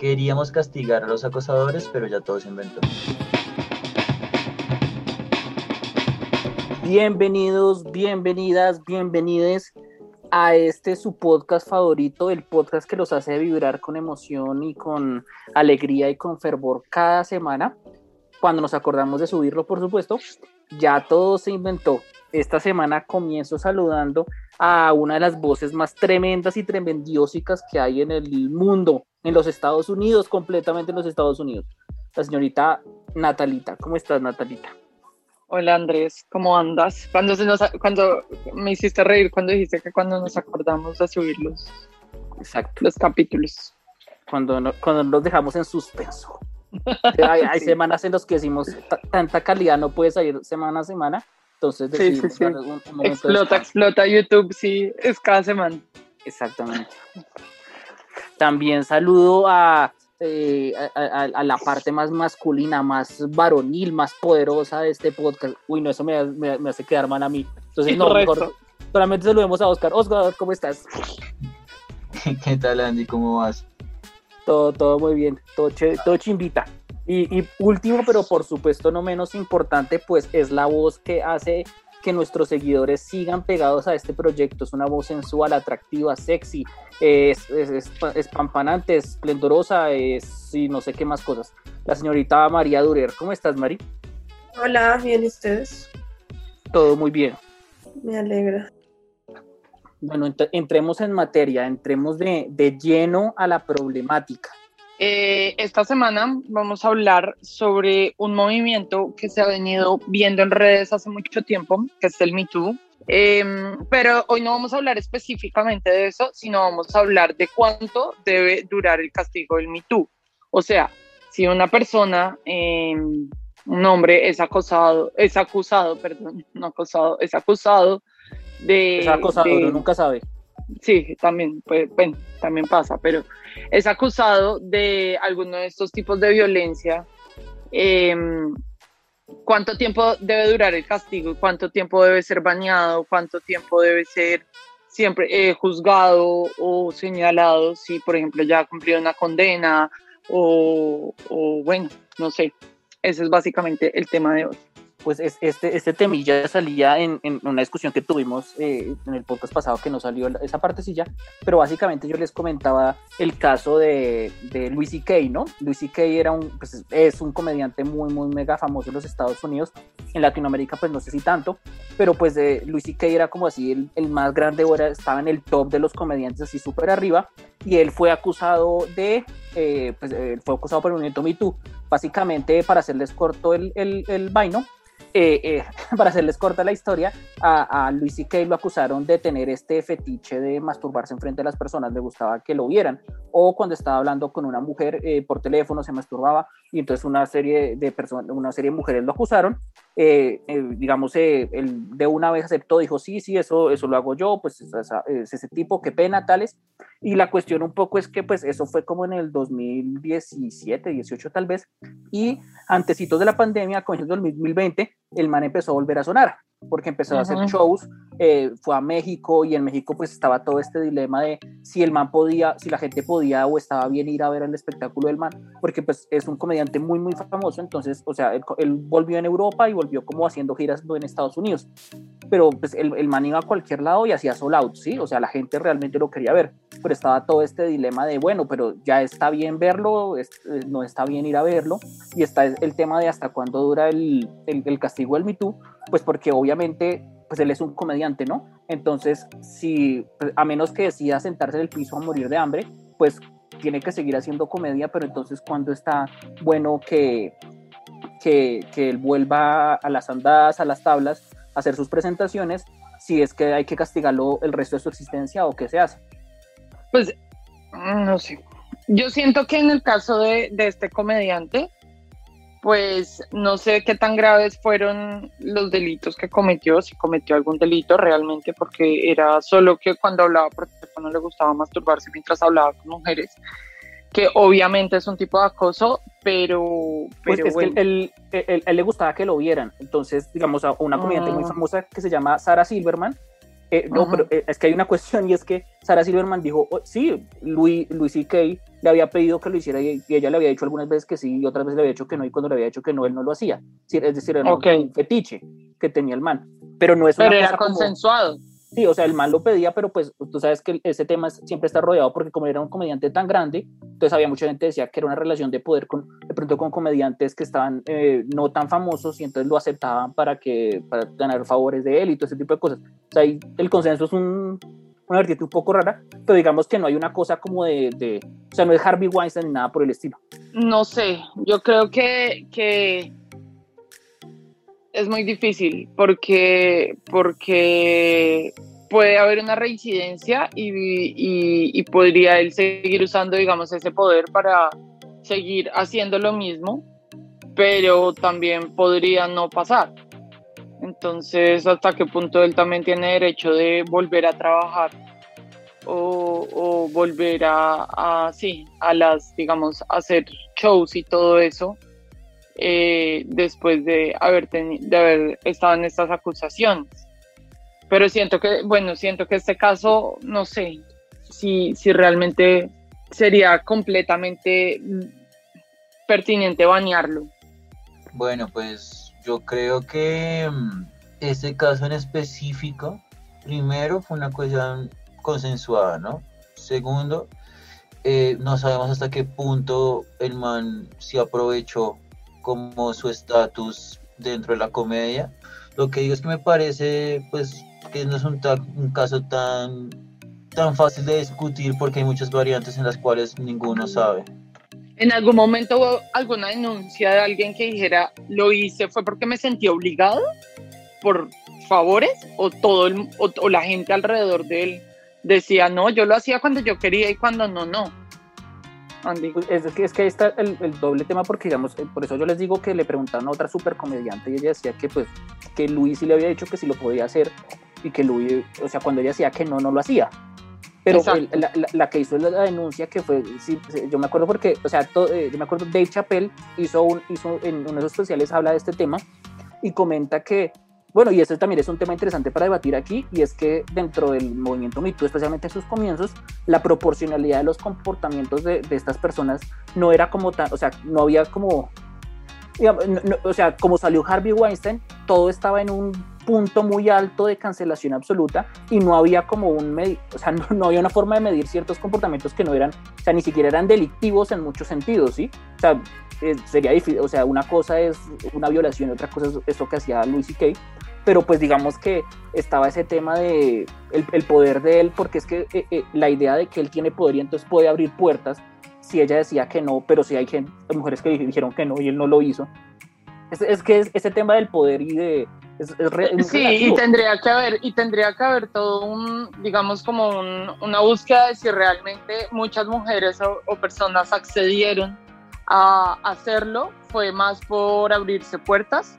Queríamos castigar a los acosadores, pero ya todo se inventó. Bienvenidos, bienvenidas, bienvenides a este su podcast favorito, el podcast que los hace vibrar con emoción y con alegría y con fervor cada semana. Cuando nos acordamos de subirlo, por supuesto, ya todo se inventó. Esta semana comienzo saludando a una de las voces más tremendas y tremendiósicas que hay en el mundo, en los Estados Unidos, completamente en los Estados Unidos. La señorita Natalita. ¿Cómo estás, Natalita? Hola Andrés, ¿cómo andas? Cuando, se nos, cuando me hiciste reír cuando dijiste que cuando nos acordamos de subir los, Exacto. los capítulos. Cuando, no, cuando nos dejamos en suspenso. Hay, hay sí. semanas en las que decimos tanta calidad no puede salir semana a semana. Entonces sí, sí, sí. Un, un explota, explota YouTube, sí, es cada semana. Exactamente. También saludo a eh, a, a, a, la parte más masculina, más varonil, más poderosa de este podcast. Uy, no, eso me, me, me hace quedar mal a mí. Entonces, no, mejor solamente saludemos a Oscar. Oscar, ¿cómo estás? ¿Qué tal, Andy? ¿Cómo vas? Todo, todo muy bien, todo, ch todo chimbita. Y, y último, pero por supuesto no menos importante, pues es la voz que hace que nuestros seguidores sigan pegados a este proyecto. Es una voz sensual, atractiva, sexy, es, es, es, es pampanante, es esplendorosa, es y no sé qué más cosas. La señorita María Durer, ¿cómo estás, Mari? Hola, bien, ¿y ustedes? Todo muy bien. Me alegra. Bueno, ent entremos en materia, entremos de, de lleno a la problemática. Eh, esta semana vamos a hablar sobre un movimiento que se ha venido viendo en redes hace mucho tiempo, que es el Me Too. Eh, pero hoy no vamos a hablar específicamente de eso, sino vamos a hablar de cuánto debe durar el castigo del Me Too. O sea, si una persona, eh, un hombre es acosado, es acusado, perdón, no acosado, es acusado de... Es acosado, de, nunca sabe sí, también, pues, bueno, también pasa, pero es acusado de alguno de estos tipos de violencia, eh, ¿cuánto tiempo debe durar el castigo? ¿Cuánto tiempo debe ser bañado? ¿Cuánto tiempo debe ser siempre eh, juzgado o señalado si, por ejemplo, ya ha cumplido una condena o, o bueno, no sé. Ese es básicamente el tema de hoy pues este, este temilla salía en, en una discusión que tuvimos eh, en el podcast pasado que no salió esa partecilla, pero básicamente yo les comentaba el caso de, de Louis C.K., ¿no? Louis C.K. era un, pues es un comediante muy, muy mega famoso en los Estados Unidos, en Latinoamérica pues no sé si tanto, pero pues eh, Louis C.K. era como así el, el más grande, ahora estaba en el top de los comediantes así súper arriba, y él fue acusado de, eh, pues fue acusado por el movimiento Me Too, básicamente para hacerles corto el, el, el vaino, eh, eh, para hacerles corta la historia, a, a Luis C.K. lo acusaron de tener este fetiche de masturbarse enfrente de las personas, le gustaba que lo vieran, o cuando estaba hablando con una mujer eh, por teléfono se masturbaba, y entonces una serie de personas, una serie de mujeres lo acusaron, eh, digamos, él de una vez aceptó, dijo, sí, sí, eso, eso lo hago yo, pues es, es ese tipo, qué pena, tales, y la cuestión un poco es que pues eso fue como en el 2017, 18 tal vez, y antecitos de la pandemia, con el 2020, el man empezó a volver a sonar, porque empezó a hacer shows, eh, fue a México y en México pues estaba todo este dilema de si el man podía, si la gente podía o estaba bien ir a ver el espectáculo del man, porque pues es un comediante muy muy famoso, entonces, o sea, él, él volvió en Europa y volvió como haciendo giras en Estados Unidos, pero pues el, el man iba a cualquier lado y hacía sold out, ¿sí? O sea, la gente realmente lo quería ver, pero estaba todo este dilema de, bueno, pero ya está bien verlo, es, no está bien ir a verlo, y está el tema de hasta cuándo dura el, el, castigo del Me Too, pues porque obviamente pues él es un comediante, ¿no? Entonces, si pues, a menos que decida sentarse en el piso a morir de hambre, pues tiene que seguir haciendo comedia, pero entonces cuando está bueno que, que, que él vuelva a las andadas, a las tablas, hacer sus presentaciones, si es que hay que castigarlo el resto de su existencia o qué se hace. Pues, no sé. Yo siento que en el caso de, de este comediante, pues no sé qué tan graves fueron los delitos que cometió, si cometió algún delito realmente, porque era solo que cuando hablaba por teléfono le gustaba masturbarse mientras hablaba con mujeres, que obviamente es un tipo de acoso, pero... Pues pero es bueno. que él, él, él, él, le gustaba que lo vieran, entonces digamos a una comediante uh. muy famosa que se llama Sarah Silverman, Eh, no, Ajá. pero eh, es que hay una cuestión y es que Sarah Silverman dijo, oh, sí, Louis, Louis C.K. le había pedido que lo hiciera y, y ella le había dicho algunas veces que sí y otras veces le había dicho que no y cuando le había dicho que no, él no lo hacía. Es decir, era un- Ok. un fetiche que tenía el man. Pero no es Pero una era cosa como- consensuado. Sí, o sea, el man lo pedía, pero pues tú sabes que ese tema siempre está rodeado porque como era un comediante tan grande, entonces había mucha gente que decía que era una relación de poder con, de pronto con comediantes que estaban eh, no tan famosos y entonces lo aceptaban para que para ganar favores de él y todo ese tipo de cosas. O sea, ahí el consenso es un, una vertiente un poco rara, pero digamos que no hay una cosa como de, de o sea, no es Harvey Weinstein ni nada por el estilo. No sé, yo creo que, que es muy difícil porque, porque puede haber una reincidencia y, y- podría él seguir usando, digamos, ese poder para seguir haciendo lo mismo, pero también podría no pasar. Entonces, ¿hasta qué punto él también tiene derecho de volver a trabajar? O, o volver a, a, sí, a las, digamos, hacer shows y todo eso, eh, después de haber, de haber estado en estas acusaciones. Pero siento que, bueno, siento que este caso, no sé si, si realmente sería completamente pertinente banearlo. Bueno, pues yo creo que este caso en específico, primero fue una cuestión consensuada, ¿no? Segundo, eh, no sabemos hasta qué punto el man se aprovechó como su estatus dentro de la comedia. Lo que digo es que me parece, pues, que no es un, ta- un caso tan, tan fácil de discutir porque hay muchas variantes en las cuales ninguno sabe. ¿En algún momento hubo alguna denuncia de alguien que dijera lo hice fue porque me sentí obligado por favores o todo el- o, o la gente alrededor de él decía no yo lo hacía cuando yo quería y cuando no no Andy Es que, es que ahí está el, el doble tema porque, digamos, eh, por eso yo les digo que le preguntaron a otra super comediante y ella decía que, pues, que Luis sí le había dicho que sí lo podía hacer y que Luis, o sea, cuando ella decía que no, no lo hacía. Pero el- la, la- la que hizo la, la denuncia que fue, sí, sí, yo me acuerdo porque, o sea, to- eh, yo me acuerdo Dave Chappelle hizo, un, hizo en uno de sus especiales, habla de este tema y comenta que, bueno, y este también es un tema interesante para debatir aquí, y es que dentro del movimiento Me Too, especialmente en sus comienzos, la proporcionalidad de los comportamientos de, estas personas no era como tan, o sea, no había como, no- no, o sea, como salió Harvey Weinstein, todo estaba en un punto muy alto de cancelación absoluta y no había como un, o sea, no, no había una forma de medir ciertos comportamientos que no eran, o sea, ni siquiera eran delictivos en muchos sentidos, ¿sí? O sea, eh, sería difícil, o sea, una cosa es una violación y otra cosa es eso que hacía Louis C.K., pero pues digamos que estaba ese tema de el, el poder de él, porque es que eh, eh, la idea de que él tiene poder y entonces puede abrir puertas, si ella decía que no, pero si hay, gente, mujeres que dijeron que no y él no lo hizo. Es, es que es, ese tema del poder y de... Es, re- Sí, y tendría que haber, y tendría que haber todo un, digamos, como un- una búsqueda de si realmente muchas mujeres o, o personas accedieron a hacerlo, fue más por abrirse puertas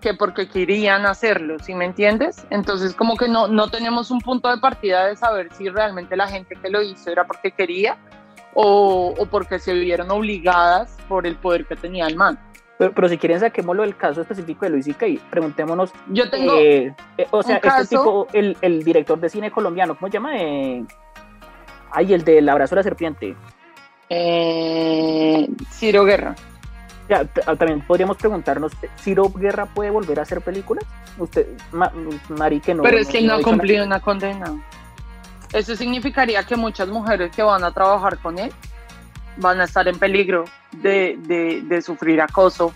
que porque querían hacerlo, ¿sí me entiendes? Entonces como que no, no tenemos un punto de partida de saber si realmente la gente que lo hizo era porque quería o, o porque se vieron obligadas por el poder que tenía el man. Pero, pero si quieren saquémoslo del caso específico de Luis C.K., preguntémonos Yo tengo... Eh, eh, o sea, caso- este tipo, el, el director de cine colombiano, ¿cómo se llama? Eh, ay, el del abrazo de la serpiente. Eh, Ciro Guerra. Ya, ah, también podríamos preguntarnos, ¿Ciro Guerra puede volver a hacer películas? Usted, Ma- Mari, que no. Pero es que él no ha cumplido una condena. Eso significaría que muchas mujeres que van a trabajar con él van a estar en peligro de, de- de sufrir acoso,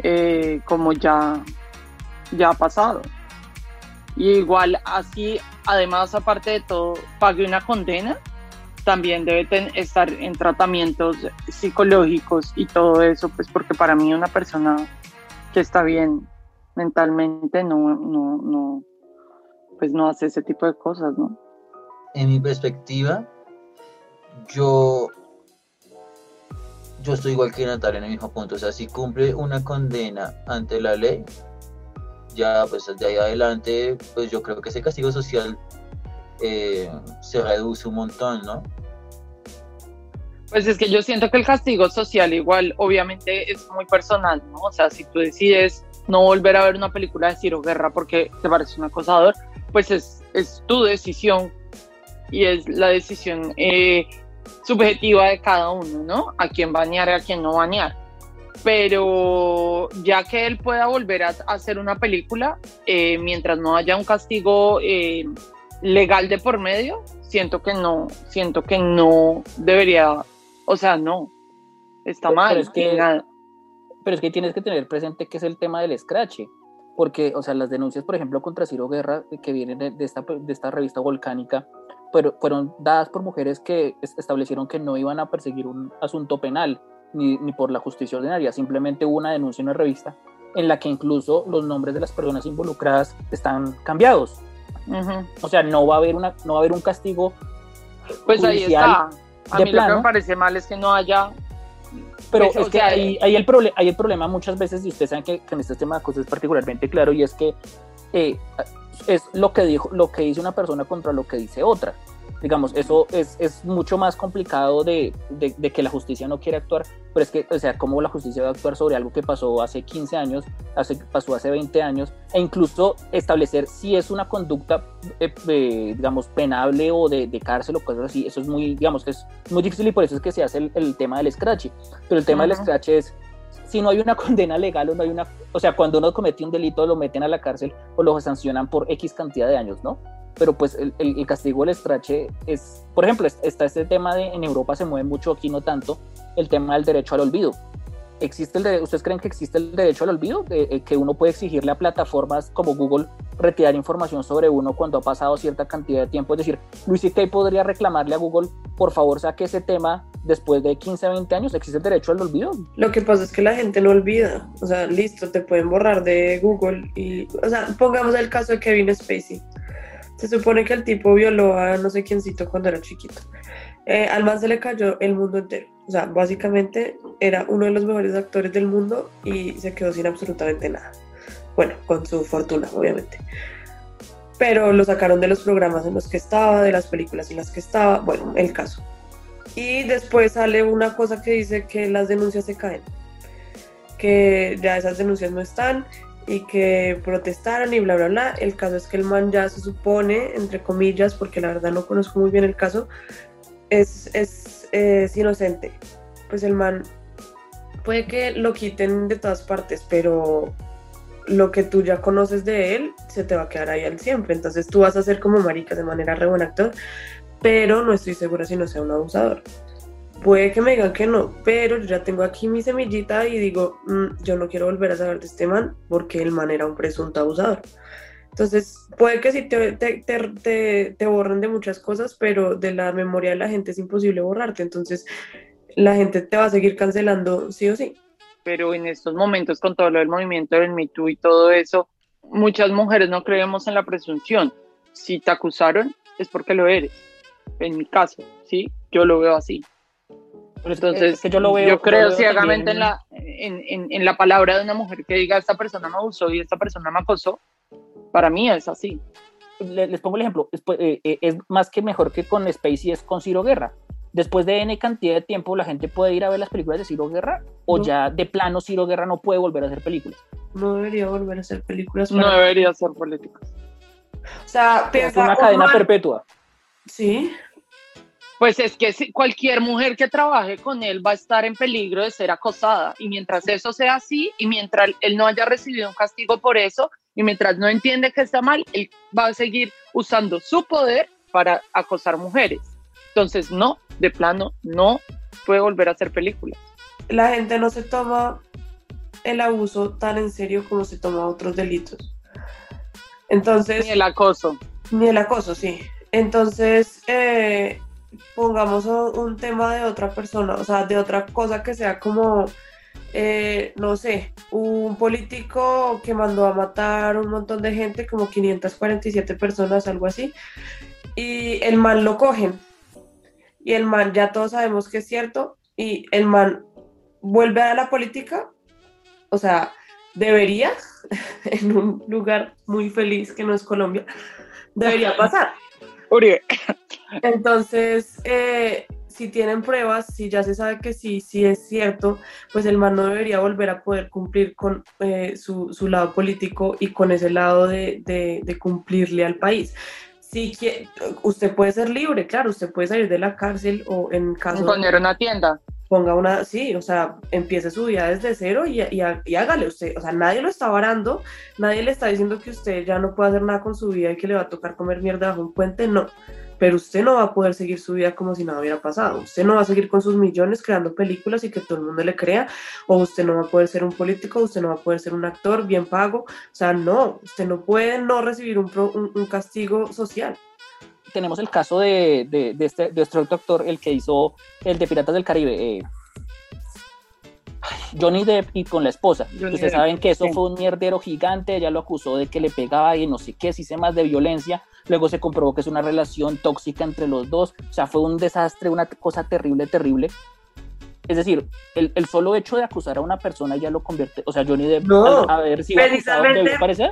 eh, como ya, ya ha pasado. Y igual así, además, aparte de todo, pague una condena, también debe estar en tratamientos psicológicos y todo eso, pues porque para mí una persona que está bien mentalmente no, no, no, pues no hace ese tipo de cosas, ¿no? en mi perspectiva, yo, yo estoy igual que Natalia en el mismo punto. O sea, si cumple una condena ante la ley, ya pues de ahí adelante, pues yo creo que ese castigo social eh, se reduce un montón, ¿no? Pues es que yo siento que el castigo social igual obviamente es muy personal, ¿no? O sea, si tú decides no volver a ver una película de Ciro Guerra porque te parece un acosador, pues es es tu decisión y es la decisión eh, subjetiva de cada uno, ¿no? A quién bañar y a quién no bañar. Pero ya que él pueda volver a, hacer una película, eh, mientras no haya un castigo legal de por medio, siento que no, siento que no debería, o sea, no, está mal. Pero es, que, pero es que tienes que tener presente que es el tema del scratch, porque, o sea, las denuncias, por ejemplo, contra Ciro Guerra, que vienen de, esta, de esta revista volcánica, pero fueron dadas por mujeres que establecieron que no iban a perseguir un asunto penal ni, ni, por la justicia ordinaria, simplemente hubo una denuncia en una revista en la que incluso los nombres de las personas involucradas están cambiados. O sea, no va a haber una, no va a haber un castigo. Pues ahí está. A mí lo que me parece mal es que no haya. Pero pues, es que ahí, hay el hay el problema muchas veces, y ustedes saben que, en este tema de cosas es particularmente claro, y es que eh, es lo que dijo, lo que dice una persona contra lo que dice otra digamos, eso es, es mucho más complicado de, de, que la justicia no quiere actuar, pero es que, o sea, cómo la justicia va a actuar sobre algo que pasó hace 15 años, hace, pasó hace 20 años, e incluso establecer si es una conducta, eh, eh, digamos, penable o de, de, cárcel o cosas así, eso es muy, digamos, es muy difícil y por eso es que se hace el, el tema del scratch, pero el tema del scratch es si no hay una condena legal o no hay una, o sea, cuando uno comete un delito lo meten a la cárcel o lo sancionan por X cantidad de años, ¿no? Pero pues el, el, castigo del estrache es, por ejemplo, está este tema de en Europa se mueve mucho, aquí no tanto, el tema del derecho al olvido. ¿Existe el ¿Ustedes creen que existe el derecho al olvido? De, eh, que uno puede exigirle a plataformas como Google retirar información sobre uno cuando ha pasado cierta cantidad de tiempo. Es decir, Luis y podría reclamarle a Google, por favor, saque ese tema después de 15 a 20 años. ¿Existe el derecho al olvido? Lo que pasa es que la gente no olvida. O sea, listo, te pueden borrar de Google. y O sea, pongamos el caso de Kevin Spacey se supone que el tipo violó a no sé quiéncito cuando era chiquito. Eh, al man se le cayó el mundo entero. O sea, básicamente era uno de los mejores actores del mundo y se quedó sin absolutamente nada. Bueno, con su fortuna, obviamente. Pero lo sacaron de los programas en los que estaba, de las películas en las que estaba. Bueno, el caso. Y después sale una cosa que dice que las denuncias se caen. Que ya esas denuncias no están y que protestaron y bla, bla, bla. El caso es que el man ya se supone, entre comillas, porque la verdad no conozco muy bien el caso, es, es, es inocente. Pues el man puede que lo quiten de todas partes, pero lo que tú ya conoces de él se te va a quedar ahí al siempre. Entonces tú vas a ser como marica de manera re buen actor, pero no estoy segura si no sea un abusador puede que me digan que no, pero yo ya tengo aquí mi semillita y digo, mm, yo no quiero volver a saber de este man porque el man era un presunto abusador. Entonces, puede que sí te, te, te, te, borren de muchas cosas, pero de la memoria de la gente es imposible borrarte. Entonces, la gente te va a seguir cancelando sí o sí. Pero en estos momentos, con todo lo del movimiento del Me Too y todo eso, muchas mujeres no creemos en la presunción. Si te acusaron, es porque lo eres. En mi caso, ¿sí? Yo lo veo así. Entonces, yo, lo veo, yo creo ciegamente en, la, en, en, la palabra de una mujer que diga esta persona me abusó y esta persona me acosó. Para mí es así. Les, pongo el ejemplo. Es, eh, eh, es, más que mejor que con Spacey, es con Ciro Guerra. Después de N cantidad de tiempo, la gente puede ir a ver las películas de Ciro Guerra o ya de plano Ciro Guerra no puede volver a hacer películas. No debería volver a hacer películas. No debería hacer políticas. O sea, es una cadena perpetua. Sí, pues es que cualquier mujer que trabaje con él va a estar en peligro de ser acosada. Y mientras eso sea así, y mientras él no haya recibido un castigo por eso, y mientras no entiende que está mal, él va a seguir usando su poder para acosar mujeres. Entonces, no, de plano, no puede volver a hacer películas. La gente no se toma el abuso tan en serio como se toma otros delitos. Entonces. Ni el acoso. Ni el acoso, sí. Entonces, eh, pongamos un tema de otra persona, o sea, de otra cosa que sea como, eh, no sé, un político que mandó a matar un montón de gente, como 547 personas, algo así, y el man lo cogen. Y el man, ya todos sabemos que es cierto, y el man vuelve a la política, o sea, debería, en un lugar muy feliz que no es Colombia, debería pasar. Entonces, eh, si tienen pruebas, si ya se sabe que sí, sí es cierto, pues el man no debería volver a poder cumplir con eh, su, lado político y con ese lado de, cumplirle al país. si quie- usted puede ser libre, claro, usted puede salir de la cárcel o en caso Poner una tienda. Ponga una, sí, o sea, empiece su vida desde cero y, y, y hágale usted, o sea, nadie lo está varando, nadie le está diciendo que usted ya no puede hacer nada con su vida y que le va a tocar comer mierda bajo un puente, no, pero usted no va a poder seguir su vida como si nada hubiera pasado, usted no va a seguir con sus millones creando películas y que todo el mundo le crea, o usted no va a poder ser un político, usted no va a poder ser un actor bien pago, o sea, no, usted no puede no recibir un, pro- un, un castigo social. Tenemos el caso de, de, de este, de este otro actor, el que hizo el de Piratas del Caribe, eh, Johnny Depp y con la esposa. Johnny Ustedes Depp, saben que eso sí. fue un mierdero gigante, ella lo acusó de que le pegaba y no sé qué, sistemas de violencia, luego se comprobó que es una relación tóxica entre los dos, o sea, fue un desastre, una cosa terrible, terrible. Es decir, el, el solo hecho de acusar a una persona ya lo convierte, o sea, Johnny Depp, No, al haber sido acusado, precisamente- debió parecer.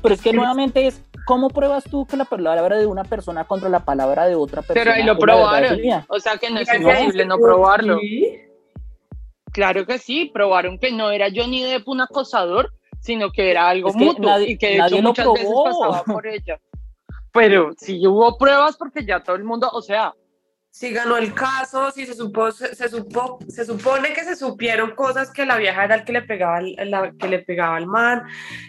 Pero es que nuevamente es, ¿cómo pruebas tú que la palabra de una persona contra la palabra de otra persona? Pero ahí lo probaron. O sea que no es imposible ya- no probarlo. Sí. Claro que sí, probaron que no era Johnny Depp un acosador, sino que era algo Es que mutuo nadie- y que de hecho lo muchas veces pasaba por ella. Pero sí hubo pruebas porque ya todo el mundo, o sea, si ganó el caso, si se supo, se, supo, se supone que se supieron cosas que la vieja era el que le pegaba la- que le pegaba al man,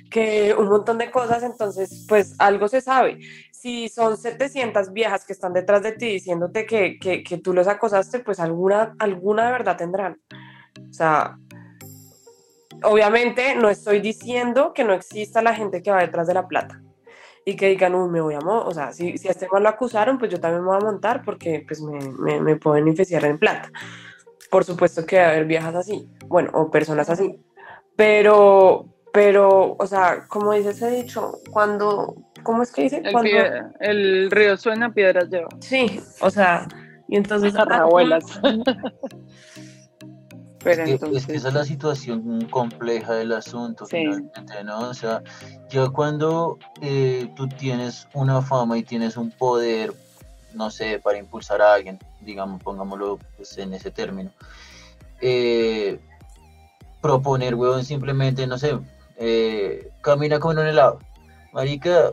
que un montón de cosas, entonces pues algo se sabe. Si son 700 viejas que están detrás de ti diciéndote que, que, que tú los acosaste, pues alguna, alguna verdad tendrán. O sea, obviamente no estoy diciendo que no exista la gente que va detrás de la plata y que digan, uy, me voy a mo-". o sea, si, si a este man lo acusaron, pues yo también me voy a montar porque pues me, me, me pueden infeciar en plata. Por supuesto que va a haber viejas así, bueno, o personas así, pero, pero, o sea, como dice ese dicho, cuando, ¿cómo es que dice? el, Cuando, el río suena, piedras lleva. sí, o sea, y entonces... Abuelas. Pero Es que, es que esa es la situación compleja del asunto, Sí. finalmente, ¿no? O sea, ya cuando eh, tú tienes una fama y tienes un poder, no sé, para impulsar a alguien, digamos, pongámoslo pues, en ese término, eh, proponer, weón, simplemente, no sé, eh, camina con un helado. Marica,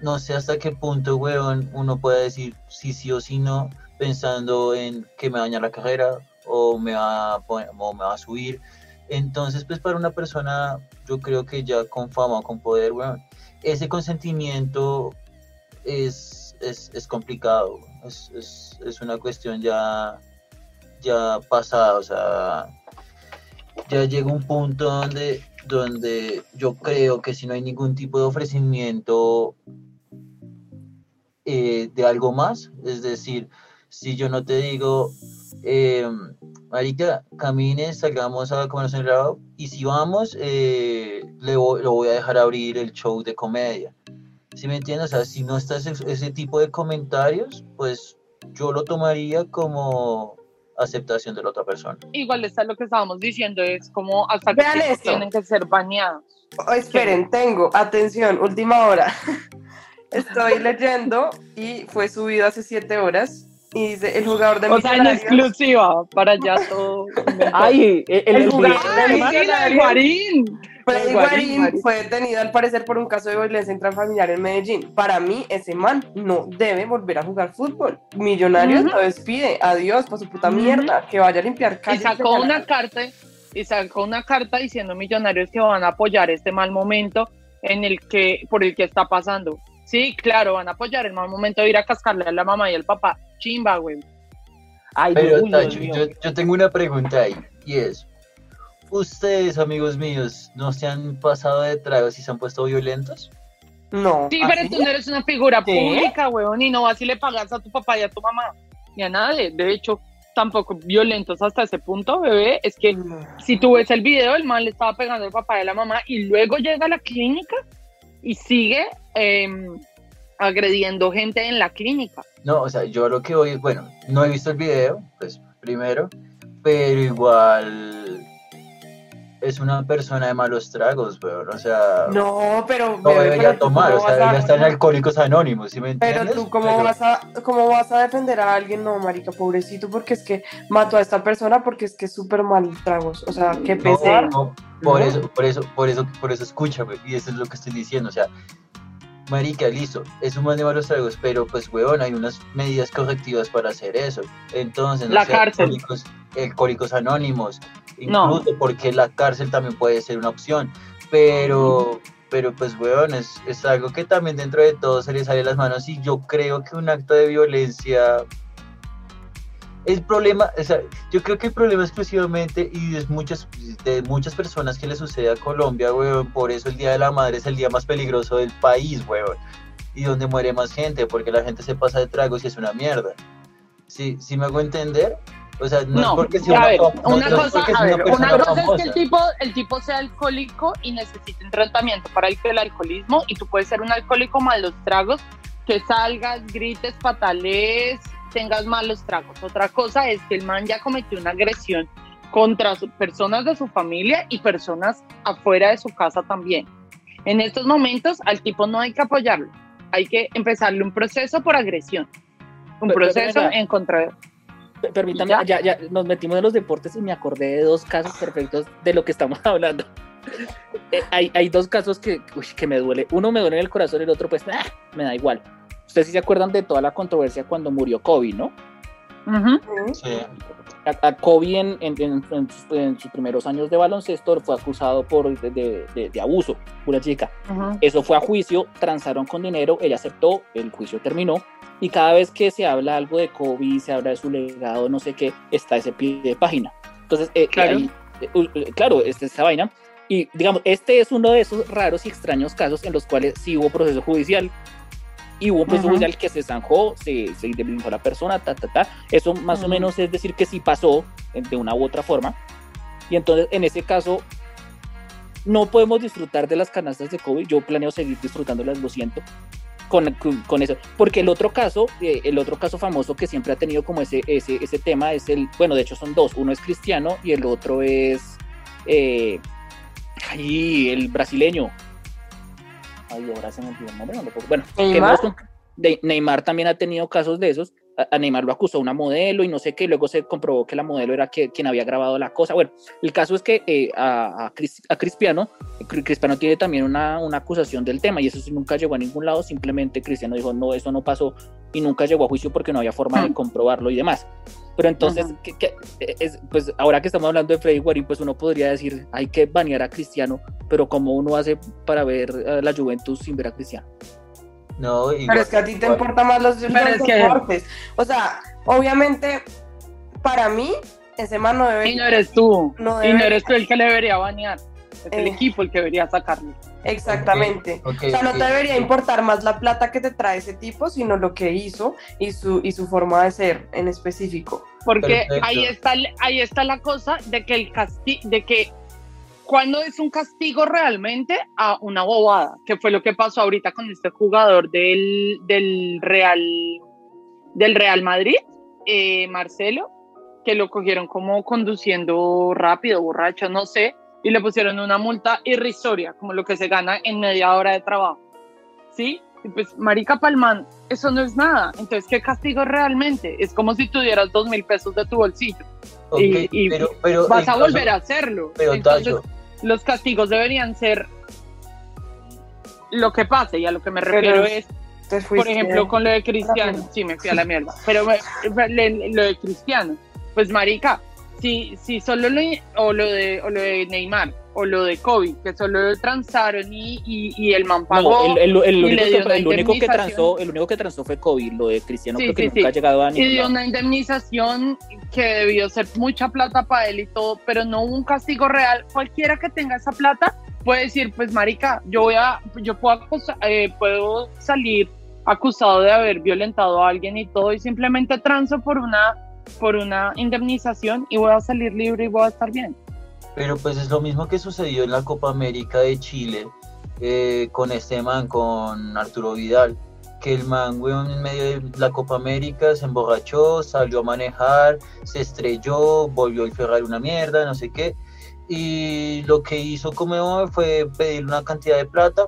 no sé hasta qué punto, weón, uno puede decir sí, sí o sí no, pensando en que me daña la carrera o me va a, subir. Entonces, pues para una persona, yo creo que ya con fama o con poder, weón, ese consentimiento es, es, es complicado, es, es, es una cuestión ya, ya pasada, o sea, ya llega un punto donde, donde yo creo que si no hay ningún tipo de ofrecimiento eh, de algo más, es decir, si yo no te digo, eh, Marica, camine, salgamos a comernos un helado y si vamos, eh, le voy- lo voy a dejar abrir el show de comedia. ¿Sí me entiendes? O sea, si no está ese, ese tipo de comentarios, pues yo lo tomaría como aceptación de la otra persona. igual está lo que estábamos diciendo, es como hasta que Vean tiempo esto. tienen que ser baneados. Oh, esperen, tengo, atención, última hora. Estoy leyendo y fue subido hace siete horas. Y dice, el jugador de O sea, en exclusiva, para ya todo. Ay, el, el, El jugador de ¡Ay, sí, la de Millonarios. Guarín! Freddy Guarín, fue detenido al parecer por un caso de violencia intrafamiliar en Medellín. Para mí, ese man no debe volver a jugar fútbol. Millonarios Ujú. lo despide. Adiós, por su puta Ujú. mierda. Que vaya a limpiar Y calles. sacó de una carta, y sacó una carta diciendo millonarios que van a apoyar este mal momento en el que, por el que está pasando. Sí, claro, van a apoyar el mal momento de ir a cascarle a la mamá y al papá. Chimba, güey. Ay, Pero uy, Tacho, yo, yo tengo una pregunta ahí, y es, ¿ustedes, amigos míos, no se han pasado de tragos y se han puesto violentos? No. Sí, ¿Ah, pero tú no eres una figura ¿Qué? pública, weón, y no vas y le pagas a tu papá y a tu mamá, ni a nadie. De hecho, tampoco violentos hasta ese punto, bebé. Es que No. si tú ves el video, el mal le estaba pegando al papá y a la mamá y luego llega a la clínica y sigue em, agrediendo gente en la clínica. No, o sea, yo lo que voy, bueno, no he visto el video, pues primero, pero igual es una persona de malos tragos, weón, o sea, no, No, pero. bebé, debería pero tomar, o sea, a- debería estar en Alcohólicos Anónimos, ¿sí me entiendes? Pero tú, ¿cómo Pero- vas, a, ¿cómo vas a defender a alguien? No, marica, pobrecito, porque es que mató a esta persona porque es que es súper mal tragos. O sea, qué No, pesar. no, por No. eso, por eso, por eso, por eso escúchame, y eso es lo que estoy diciendo, o sea, marica, listo, es un man de malos tragos, pero pues, weón, hay unas medidas correctivas para hacer eso. Entonces, no La sé, cárcel. Alcohólicos, alcohólicos anónimos, incluso porque la cárcel también puede ser una opción, pero, pero pues, weón, es, es algo que también dentro de todo se le sale de las manos y yo creo que un acto de violencia... El problema, o sea, yo creo que el problema exclusivamente y es muchas, de muchas personas que le sucede a Colombia, weón, por eso el Día de la Madre es el día más peligroso del país, weón, y donde muere más gente, porque la gente se pasa de tragos y es una mierda. ¿Sí, sí me hago entender? O sea, no, es porque sea a ver, fam- no- una no cosa, porque a sea ver, una persona una cosa es que el tipo, el tipo sea alcohólico y necesite un tratamiento para el, el alcoholismo y tú puedes ser un alcohólico malos tragos, que salgas, grites, patalees, tengas malos tragos. Otra cosa es que el man ya cometió una agresión contra su- personas de su familia y personas afuera de su casa también. En estos momentos al tipo no hay que apoyarlo, hay que empezarle un proceso por agresión, un Pero- pero proceso en contra Permítame, ¿Ya? ya, ya nos metimos en los deportes y me acordé de dos casos perfectos de lo que estamos hablando. Eh, hay, hay dos casos que, uy, que me duele. Uno me duele en el corazón y el otro, pues, ah, me da igual. Ustedes sí se acuerdan de toda la controversia cuando murió Kobe, ¿no? Ujú. Sí. A, a Kobe en, en- en- en sus, en sus primeros años de baloncesto fue acusado por de, de- de- de abuso, una chica. Ujú. Eso fue a juicio, transaron con dinero, ella aceptó, el juicio terminó. Y cada vez que se habla algo de Kobe, se habla de su legado, no sé qué, está ese pie de página. Entonces, eh, Claro. ahí, eh, eh, claro, esta esa vaina. Y digamos, este es uno de esos raros y extraños casos en los cuales sí hubo proceso judicial. Y hubo un proceso judicial que se zanjó, se, se indemnizó a la persona, ta, ta, ta. Eso más o menos es decir que sí pasó eh, de una u otra forma. Y entonces, en ese caso, no podemos disfrutar de las canastas de Kobe. Yo planeo seguir disfrutándolas, lo siento. Con, con- eso. Porque el otro caso, eh, el otro caso famoso que siempre ha tenido como ese, ese, ese tema es el, bueno, de hecho son dos, uno es cristiano y el otro es, eh, ay, el brasileño. Ay, ahora se me olvidó el nombre, no lo puedo- Bueno, ¿Neymar? Neymar también ha tenido casos de esos. Neymar lo acusó una modelo y no sé qué, luego se comprobó que la modelo era que, quien había grabado la cosa. Bueno, el caso es que eh, a, a, Cris- a Cristiano, Cri- Cristiano tiene también una, una acusación del tema y eso sí nunca llegó a ningún lado, simplemente Cristiano dijo, no, eso no pasó y nunca llegó a juicio porque no había forma de comprobarlo y demás. Pero entonces. ¿qué- qué- es, pues ahora que estamos hablando de Freddy Guarín, pues uno podría decir, hay que banear a Cristiano, pero ¿cómo uno hace para ver a la Juventus sin ver a Cristiano? No, igual- Pero es que a ti te igual- importan más los, los que- deportes. O sea, obviamente, para mí, ese man no debe. Y no eres tú. No y no eres tú el que le debería banear. Es el Eh. equipo el que debería sacarlo. Exactamente. O sea, no te debería importar más la plata que te trae ese tipo, sino lo que hizo y su, y su forma de ser en específico. Porque Perfecto. ahí está, ahí está la cosa de que el casti de que cuando es un castigo realmente a una bobada, que fue lo que pasó ahorita con este jugador del, del Real del Real Madrid, eh, Marcelo, que lo cogieron como conduciendo rápido, borracho, no sé, y le pusieron una multa irrisoria, como lo que se gana en media hora de trabajo. ¿Sí? Y pues, Marica Palmán, eso no es nada. Entonces, ¿qué castigo realmente? Es como si tuvieras dos mil pesos de tu bolsillo. Ok, y- y pero, pero Vas a caso- volver a hacerlo. Pero Entonces, Tayo, los castigos deberían ser lo que pase, y a lo que me refiero es por ejemplo, con lo de Cristiano, sí, me fui a la mierda, pero me- lo de Cristiano, pues marica, si, si solo lo, o lo de o lo de Neymar o lo de Kobe, que solo transaron y, y, y el man pagó, No, el, el- el y único, que, dio una el único que indemnización. transó, el único que transó fue Kobe, lo de Cristiano Sí, creo que sí, nunca sí. ha llegado a y ningún dio lado. una indemnización que debió ser mucha plata para él y todo, pero no hubo un castigo real. Cualquiera que tenga esa plata puede decir, pues marica, yo voy a, yo puedo, eh, puedo salir acusado de haber violentado a alguien y todo y simplemente transo por una por una indemnización y voy a salir libre y voy a estar bien. Pero pues es lo mismo que sucedió en la Copa América de Chile eh, con este man, con Arturo Vidal, que el man, weón, en medio de la Copa América se emborrachó, salió a manejar, se estrelló, volvió el Ferrari una mierda, no sé qué, y lo que hizo como fue pedir una cantidad de plata,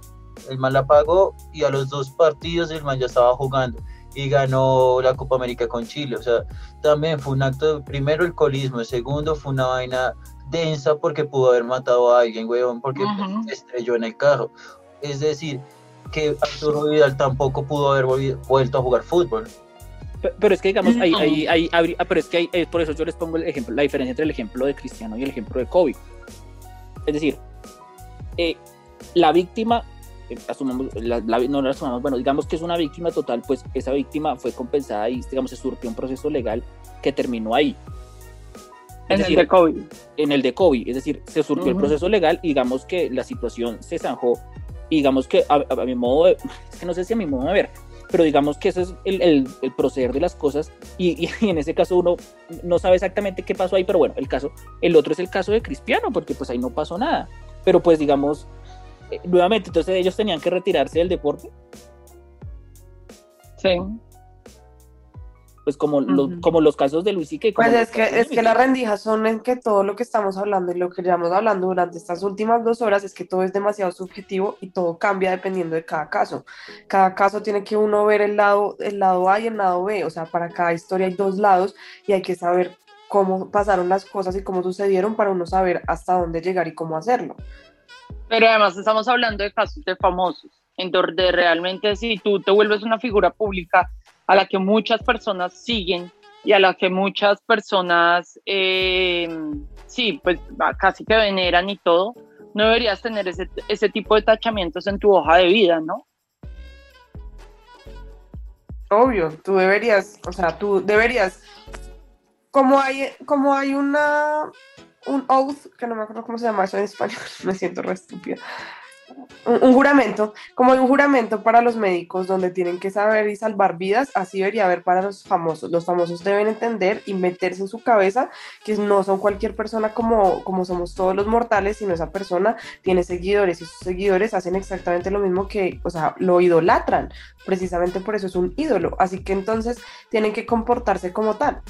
el man la pagó y a los dos partidos el man ya estaba jugando y ganó la Copa América con Chile, o sea, también fue un acto, de- primero el colismo, segundo fue una vaina densa porque pudo haber matado a alguien, weón, porque estrelló en el carro. Es decir, porque Arturo Vidal tampoco pudo haber vuelto a jugar fútbol. Pero, es que digamos, ahí, ahí, ahí, ah, pero es que ahí, por eso yo les pongo el ejemplo, la diferencia entre el ejemplo de Cristiano y el ejemplo de Kobe. Es decir, eh, la víctima, eh, asumamos, la, no la asumamos, bueno, digamos que es una víctima total, pues esa víctima fue compensada y digamos se surtió un proceso legal que terminó ahí. en el de Kobe. En el de Kobe, es decir, se surtió el proceso legal y digamos que la situación se zanjó y digamos que a, a, mi modo de, es que no sé si a mi modo de ver, pero digamos que ese es el, el, el proceder de las cosas y, y, en ese caso uno no sabe exactamente qué pasó ahí, pero bueno, el caso, el otro es el caso de Cristiano, porque pues ahí no pasó nada, pero pues digamos, eh, nuevamente, entonces ellos tenían que retirarse del deporte. Sí pues como, los, como los casos de Luis y que... Pues es que, es que las rendijas son en que todo lo que estamos hablando y lo que llevamos hablando durante estas últimas dos horas es que todo es demasiado subjetivo y todo cambia dependiendo de cada caso. Cada caso tiene que uno ver el lado, el lado A y el lado B, o sea, para cada historia hay dos lados y hay que saber cómo pasaron las cosas y cómo sucedieron para uno saber hasta dónde llegar y cómo hacerlo. Pero además estamos hablando de casos de famosos, en donde realmente si tú te vuelves una figura pública a la que muchas personas siguen y a la que muchas personas, eh, sí, pues casi que veneran y todo, no deberías tener ese, ese tipo de tachamientos en tu hoja de vida, ¿no? Obvio, tú deberías, o sea, tú deberías, como hay, como hay una, un oath, que no me acuerdo cómo se llama eso en español, me siento re estúpida, un, juramento, como un juramento para los médicos donde tienen que saber y salvar vidas, así debería haber para los famosos. Los famosos deben entender y meterse en su cabeza que no son cualquier persona como, como somos todos los mortales, sino esa persona tiene seguidores y sus seguidores hacen exactamente lo mismo que, o sea, lo idolatran. Precisamente por eso es un ídolo. Así que entonces tienen que comportarse como tal.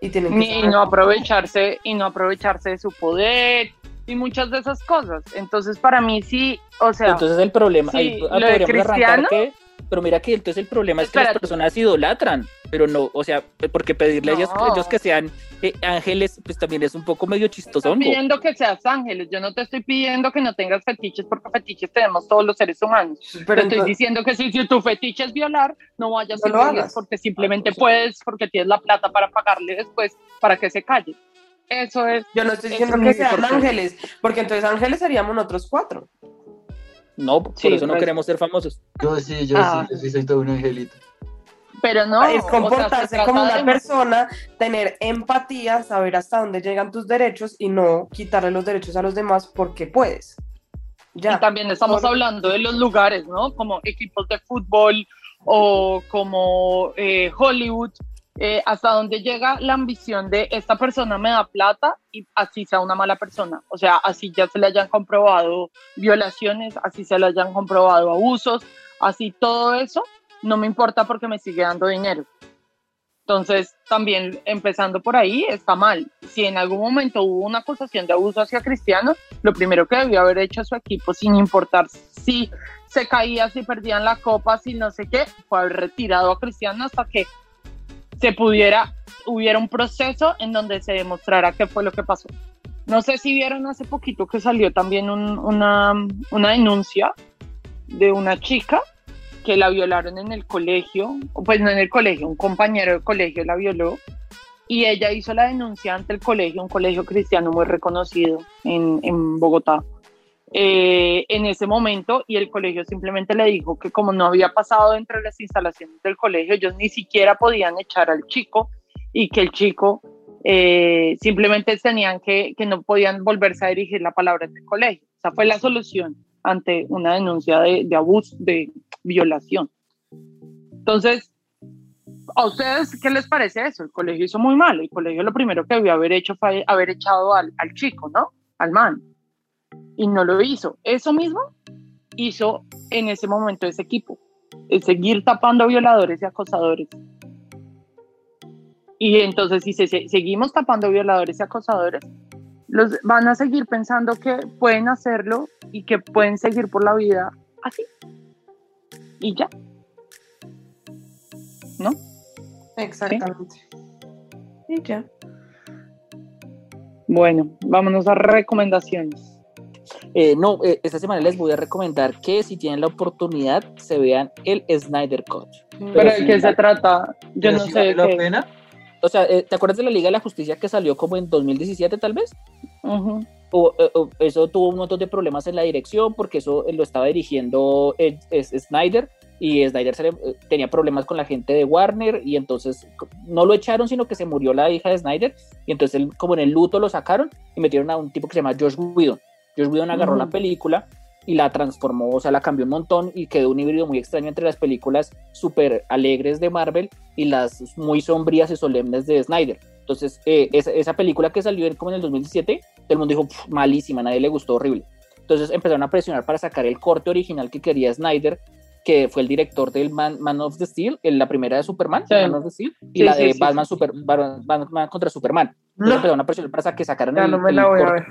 Y, tienen que y no aprovecharse y no aprovecharse de su poder y muchas de esas cosas. Entonces, para mí sí, o sea. Entonces, el problema, ahí podríamos arrancar que pero mira que entonces el problema es que las personas idolatran, pero no, o sea, porque pedirle a ellos, ellos, que sean eh, ángeles, pues también es un poco medio chistoso. No estoy pidiendo que seas ángeles, yo no te estoy pidiendo que no tengas fetiches, porque fetiches tenemos todos los seres humanos. Pero estoy diciendo que si, si, tu fetiche es violar, no vayas a a porque simplemente puedes, porque tienes la plata para pagarle después para que se calle. Eso es. Yo no estoy diciendo que sean ángeles, porque entonces ángeles seríamos nosotros cuatro. No, por eso no pues. queremos ser famosos. Yo sí, yo sí, ah. yo sí soy todo un angelito. Pero no. Es comportarse como una persona, tener empatía, saber hasta dónde llegan tus derechos y no quitarle los derechos a los demás porque puedes. Ya. Y también estamos hablando de los lugares, ¿no? Como equipos de fútbol o como eh, Hollywood, eh, hasta dónde llega la ambición de esta persona me da plata y así sea una mala persona. O sea, así ya se le hayan comprobado violaciones, así se le hayan comprobado abusos, así todo eso, no me importa porque me sigue dando dinero. Entonces, también empezando por ahí, está mal. Si en algún momento hubo una acusación de abuso hacia Cristiano, lo primero que debió haber hecho su equipo, sin importar si se caía, si perdían la copa, si no sé qué, fue haber retirado a Cristiano hasta que se pudiera, hubiera un proceso en donde se demostrara qué fue lo que pasó. No sé si vieron hace poquito que salió también una, una denuncia de una chica que la violaron en el colegio, pues no en el colegio, un compañero de colegio la violó y ella hizo la denuncia ante el colegio, un colegio cristiano muy reconocido en, en Bogotá. Eh, en ese momento y el colegio simplemente le dijo que como no había pasado dentro de las instalaciones del colegio, ellos ni siquiera podían echar al chico y que el chico eh, simplemente tenían que, que no podían volverse a dirigir la palabra en el colegio. Esa fue la solución ante una denuncia de, de abuso, de violación. Entonces, ¿a ustedes qué les parece eso? El colegio hizo muy mal. El colegio lo primero que debió haber hecho fue haber echado al, al chico, ¿no? Al man y no lo hizo. Eso mismo hizo en ese momento ese equipo, es seguir tapando violadores y acosadores. Y entonces si seguimos tapando violadores y acosadores, los van a seguir pensando que pueden hacerlo y que pueden seguir por la vida así. Y ya. ¿No? Exactamente. Y ya. Bueno, vámonos a recomendaciones. Eh, no, eh, esta semana les voy a recomendar que si tienen la oportunidad se vean el Snyder Cut. ¿Pero de qué se trata? Yo Pero no sé. vale la qué- pena. O sea, eh, ¿te acuerdas de la Liga de la Justicia que salió como en 2017 tal vez? Eh, o- eso tuvo un montón de problemas en la dirección porque eso eh, lo estaba dirigiendo eh, es- Snyder y Snyder le- eh, tenía problemas con la gente de Warner y entonces no lo echaron sino que se murió la hija de Snyder y entonces él, como en el luto lo sacaron y metieron a un tipo que se llama Josh Whedon. Josh Whedon agarró la Ujú. película y la transformó, o sea, la cambió un montón y quedó un híbrido muy extraño entre las películas súper alegres de Marvel y las muy sombrías y solemnes de Snyder. Entonces, eh, esa, esa película que salió en- como en el 2017, todo el mundo dijo, "Pf, malísima, a nadie le gustó, horrible. Entonces empezaron a presionar para sacar el corte original que quería Snyder, que fue el director del Man, Man of the Steel, en la primera de Superman, Sí. Man of the Steel, y Sí, la sí, de Batman, Super, Batman, contra Superman. Entonces No, empezaron a presionar para que sacaran ya el, no me la voy a corte ver.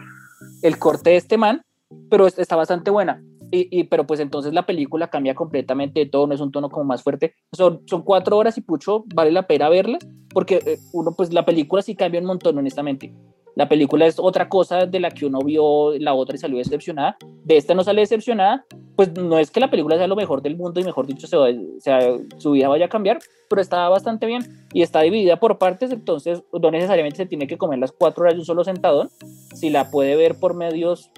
El corte de este man, pero es- está bastante buena. Y, y- pero pues entonces la película cambia completamente de tono, es un tono como más fuerte. Son, son cuatro horas y pucho, vale la pena verla, porque eh, uno, pues la película sí cambia un montón, honestamente. La película es otra cosa de la que uno vio la otra y salió decepcionada. De esta no sale decepcionada, pues no es que la película sea lo mejor del mundo y mejor dicho, se va- sea, su vida vaya a cambiar, pero está bastante bien y está dividida por partes, entonces no necesariamente se tiene que comer las cuatro horas de un solo sentadón. Si la puede ver por medios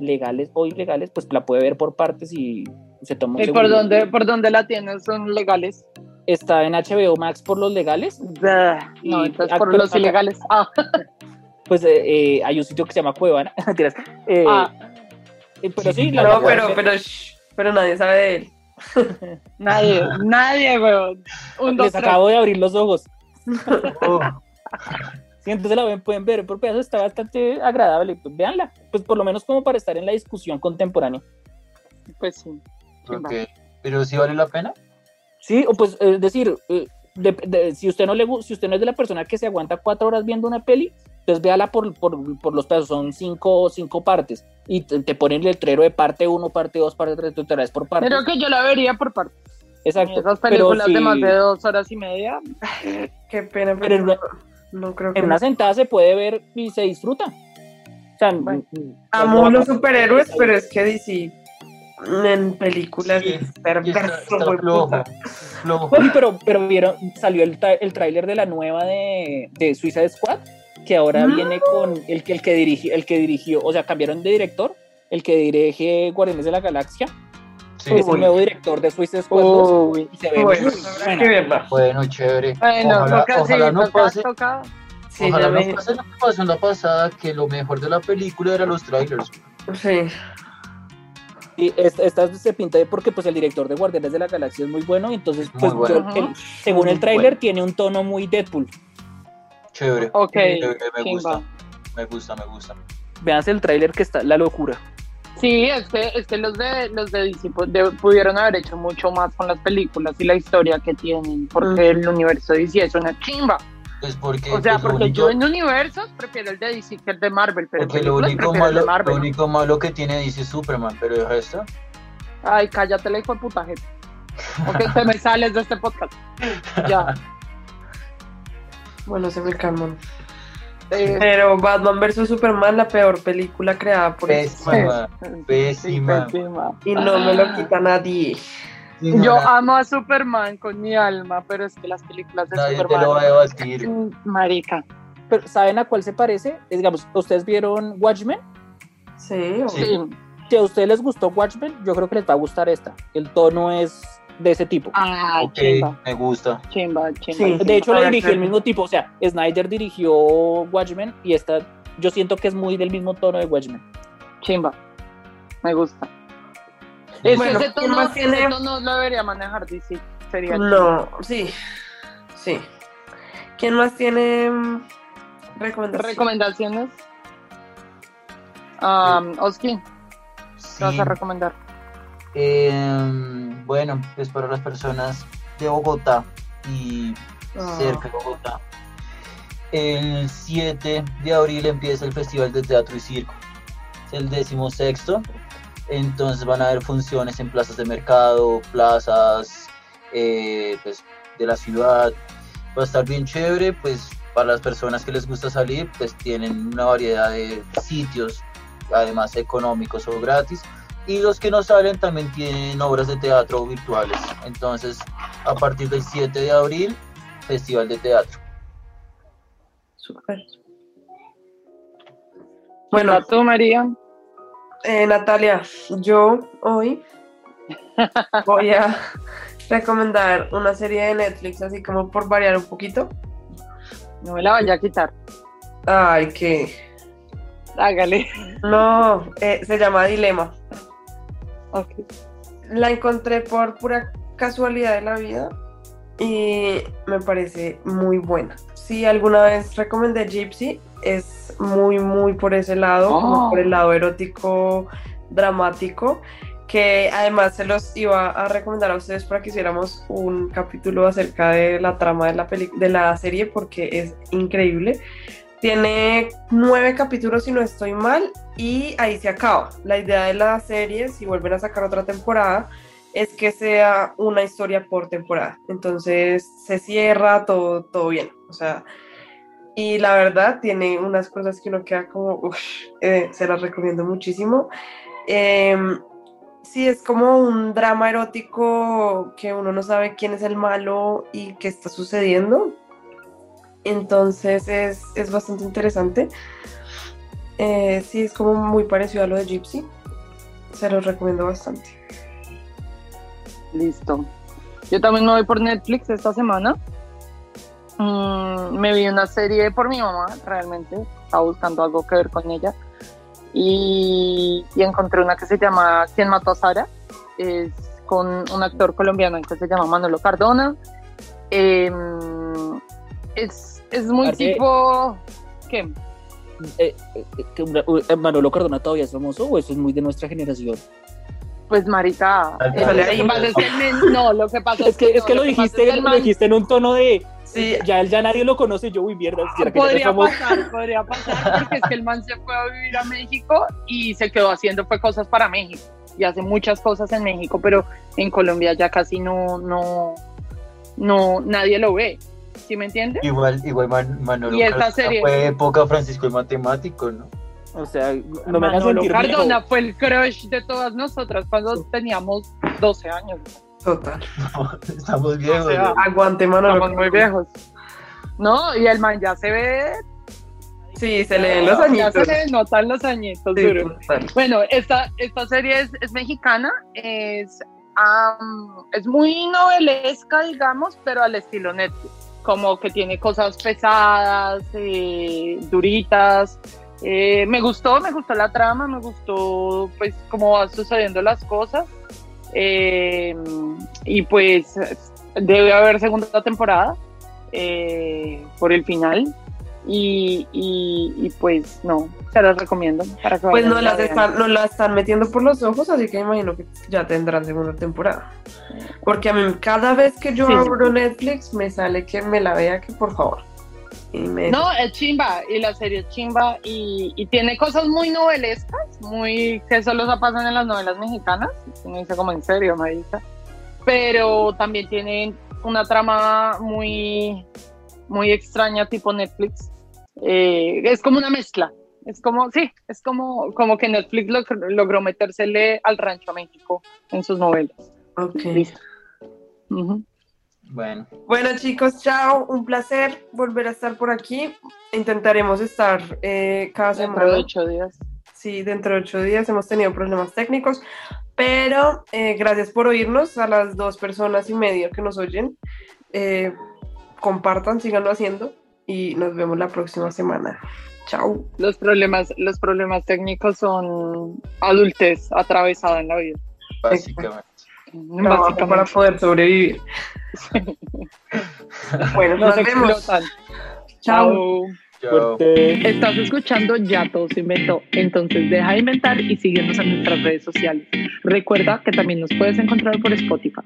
legales o ilegales, pues la puede ver por partes y se toma un ¿Y por dónde, por dónde la tienes? ¿Son legales? Está en HBO Max por los legales, Bah, No, entonces ac- por los ilegales. Ah, pues eh, eh, hay un sitio que se llama Cuevana. Eh, ah, eh, pero sí, Sí, la- No, pero, pero, shh, pero nadie sabe de él. nadie, nadie, weón. Un, dos, les tres. acabo de abrir los ojos. Oh, Si entonces la ven, pueden ver por pedazos, está bastante agradable. Pues véanla, pues por lo menos como para estar en la discusión contemporánea. Pues sí. ok. Pero sí vale la pena. Sí, o pues es decir, eh, de- de- si usted no le si usted no es de la persona que se aguanta cuatro horas viendo una peli, entonces véala por, por, por los pedazos, son cinco, cinco partes, y te, te ponen el letrero de parte uno, parte dos, parte tres, tú te la ves por partes. Creo que yo la vería por parte. Exacto. Esas películas de más de dos horas y media. Qué pena, Pero pero no creo que. en una sentada se puede ver y se disfruta. O sea, Bueno. Amo los superhéroes, pero es que DC en películas Sí, es Y está, perverso, está güey, flojo. puta. flojo. Oye, pero, pero vieron, salió el, el tráiler de la nueva de, de Suicide Squad, que ahora No. viene con el que, el que dirigió, el que dirigió, o sea, cambiaron de director, el que dirige Guardianes de la Galaxia, Sí. es el Uy. nuevo director de Suicide Squad 2, Uy. y se ve Bueno, muy buena. Bueno, chévere. Bueno, ojalá toca, ojalá sí, no toca, pase, toca. Sí, ojalá no me- pase lo que pasó en la pasada, que lo mejor de la película era los trailers. Sí. Y esta, esta se pinta de porque pues el director de Guardianes de la Galaxia es muy bueno, y entonces pues bueno. yo- el- según el tráiler tiene un tono muy Deadpool. Chévere. Ok, Chévere, me chimba. gusta. Me gusta, me gusta. Veanse el tráiler que está la locura. Sí, es que, es que los de los de DC pu- de- pudieron haber hecho mucho más con las películas y la historia que tienen, porque el universo de DC es una chimba. Pues porque, O sea, pues, porque único- yo en universos prefiero el de DC que el de Marvel, pero porque lo único, prefiero el de malo, Marvel. lo único malo que tiene dice Superman, pero el resto, Ay, cállate la hijo de puta gente. Ok, te me sales de este podcast. Ya. Bueno, se me calman. Eh, Pero Batman vs Superman, la peor película creada por pésima, pésima. pésima. y no me lo quita nadie. Sí, no, Yo amo a Superman con mi alma, pero es que las películas de nadie te Superman. lo va a debatir. Marica. Pero ¿saben a cuál se parece? Digamos, ¿ustedes vieron Watchmen? Sí. Sí. Si a ustedes les gustó Watchmen, yo creo que les va a gustar esta. El tono es de ese tipo. Ay, Ok, chimba, me gusta. chimba, chimba. Sí. De hecho, la dirigió el mismo tipo. O sea, Snyder dirigió Watchmen y esta, yo siento que es muy del mismo tono de Watchmen. Chimba. Me gusta. Es Bueno, que ese ¿quién tono, más tiene? ese tono lo debería manejar DC. Sería No, sí. Sí. ¿Quién más tiene mm, recomendaciones? ¿Recomendaciones? Um, Oski, Sí. ¿qué vas a recomendar? Em, bueno, pues para las personas de Bogotá y Ah. cerca de Bogotá, el 7 de abril empieza el Festival de Teatro y Circo. Es el décimo sexto. Entonces van a haber funciones en plazas de mercado, plazas eh, pues, de la ciudad. Va a estar bien chévere, pues para las personas que les gusta salir, pues tienen una variedad de sitios además económicos o gratis. Y los que no salen también tienen obras de teatro virtuales. Entonces, a partir del 7 de abril, Festival de Teatro. Súper. Bueno, tú, María. eh, Natalia, yo hoy voy a recomendar una serie de Netflix, así como por variar un poquito. No me la vaya a quitar. Ay, que. Hágale. No, eh, se llama Dilema. La encontré por pura casualidad de la vida y me parece muy buena. Si alguna vez recomendé Gypsy, es muy, muy por ese lado, como Oh. por el lado erótico, dramático, que además se los iba a recomendar a ustedes para que hiciéramos un capítulo acerca de la trama de la, peli- de la serie porque es increíble. Tiene nueve capítulos si no estoy mal y ahí se acaba. La idea de la serie, si vuelven a sacar otra temporada, es que sea una historia por temporada. Entonces se cierra todo, todo bien. O sea, y la verdad tiene unas cosas que uno queda como, uff, se las recomiendo muchísimo. Em, sí, es como un drama erótico que uno no sabe quién es el malo y qué está sucediendo. Entonces es, es bastante interesante. Eh, sí, es como muy parecido a lo de Gypsy. Se los recomiendo bastante. Listo. Yo también me voy por Netflix esta semana. Mm, me vi una serie por mi mamá, realmente. Estaba buscando algo que ver con ella. Y, encontré una que se llama ¿Quién mató a Sara? Es con un actor colombiano que se llama Manolo Cardona. Em, es, es muy tipo... ¿Qué? Eh, eh, eh, Manolo Cardona todavía es famoso o eso es muy de nuestra generación. Pues marica, Al eh, parecer. lo que pasa es que el men- no, lo que pasa Es que, es no, que lo dijiste, es que el lo dijiste en un tono de Sí, ya él ya nadie lo conoce, yo uy mierda, ¿será que ya no es Podría pasar, podría pasar, porque es que el man se fue a vivir a México y se quedó haciendo fue cosas para México y hace muchas cosas en México, pero en Colombia ya casi no, no, no, nadie lo ve. ¿Sí me entiendes? Igual, igual Man- Manolo Y esta Cardona serie- fue época Francisco el Matemático, ¿no? O sea, no me hagas Manolo Cardona fue el crush de todas nosotras cuando teníamos 12 años. total. Estamos viejos. O sea, ¿no? Aguante, mano. Estamos muy viejos. No, y el man ya se ve, Sí, se le ven los ya añitos. se le notan los añitos, Sí, duro. total. Bueno, esta, esta serie es, es mexicana, es, am, es muy novelesca, digamos, pero al estilo Netflix. Como que tiene cosas pesadas, eh, duritas. Eh, me gustó, me gustó la trama, me gustó pues cómo van sucediendo las cosas. Eh, y pues debe haber segunda temporada eh, por el final. Y, y, y, pues no, se las recomiendo para que Pues no las están, no la están metiendo por los ojos, así que imagino que ya tendrán segunda temporada. Porque a mí cada vez que yo Sí, abro sí. Netflix me sale que me la vea, que por favor. Y me- No, es chimba, y la serie es chimba, y, y tiene cosas muy novelescas, muy que solo se pasan en las novelas mexicanas, uno dice como en serio, marica, pero también tiene una trama muy, muy extraña tipo Netflix, Eh, es como una mezcla, es como, sí, es como, como que Netflix log- logró metérsele al rancho a México en sus novelas. Ok. Listo. Ujú. Bueno, Bueno chicos, chao, un placer volver a estar por aquí. Intentaremos estar eh, cada Dentro semana. de ocho días. Sí, dentro de ocho días hemos tenido problemas técnicos, pero eh, gracias por oírnos a las dos personas y medio que nos oyen. Eh, compartan, síganlo haciendo y nos vemos la próxima semana. Chao. Los problemas, los problemas técnicos son adultez atravesada en la vida. básicamente. Trabajo Básicamente. para poder sobrevivir. bueno, Nos nos vemos. explotan. Chao. Chao. Chao. Fuerte. Estás escuchando Ya Todo se inventó. Entonces deja de inventar y síguenos en nuestras redes sociales. Recuerda que también nos puedes encontrar por Spotify.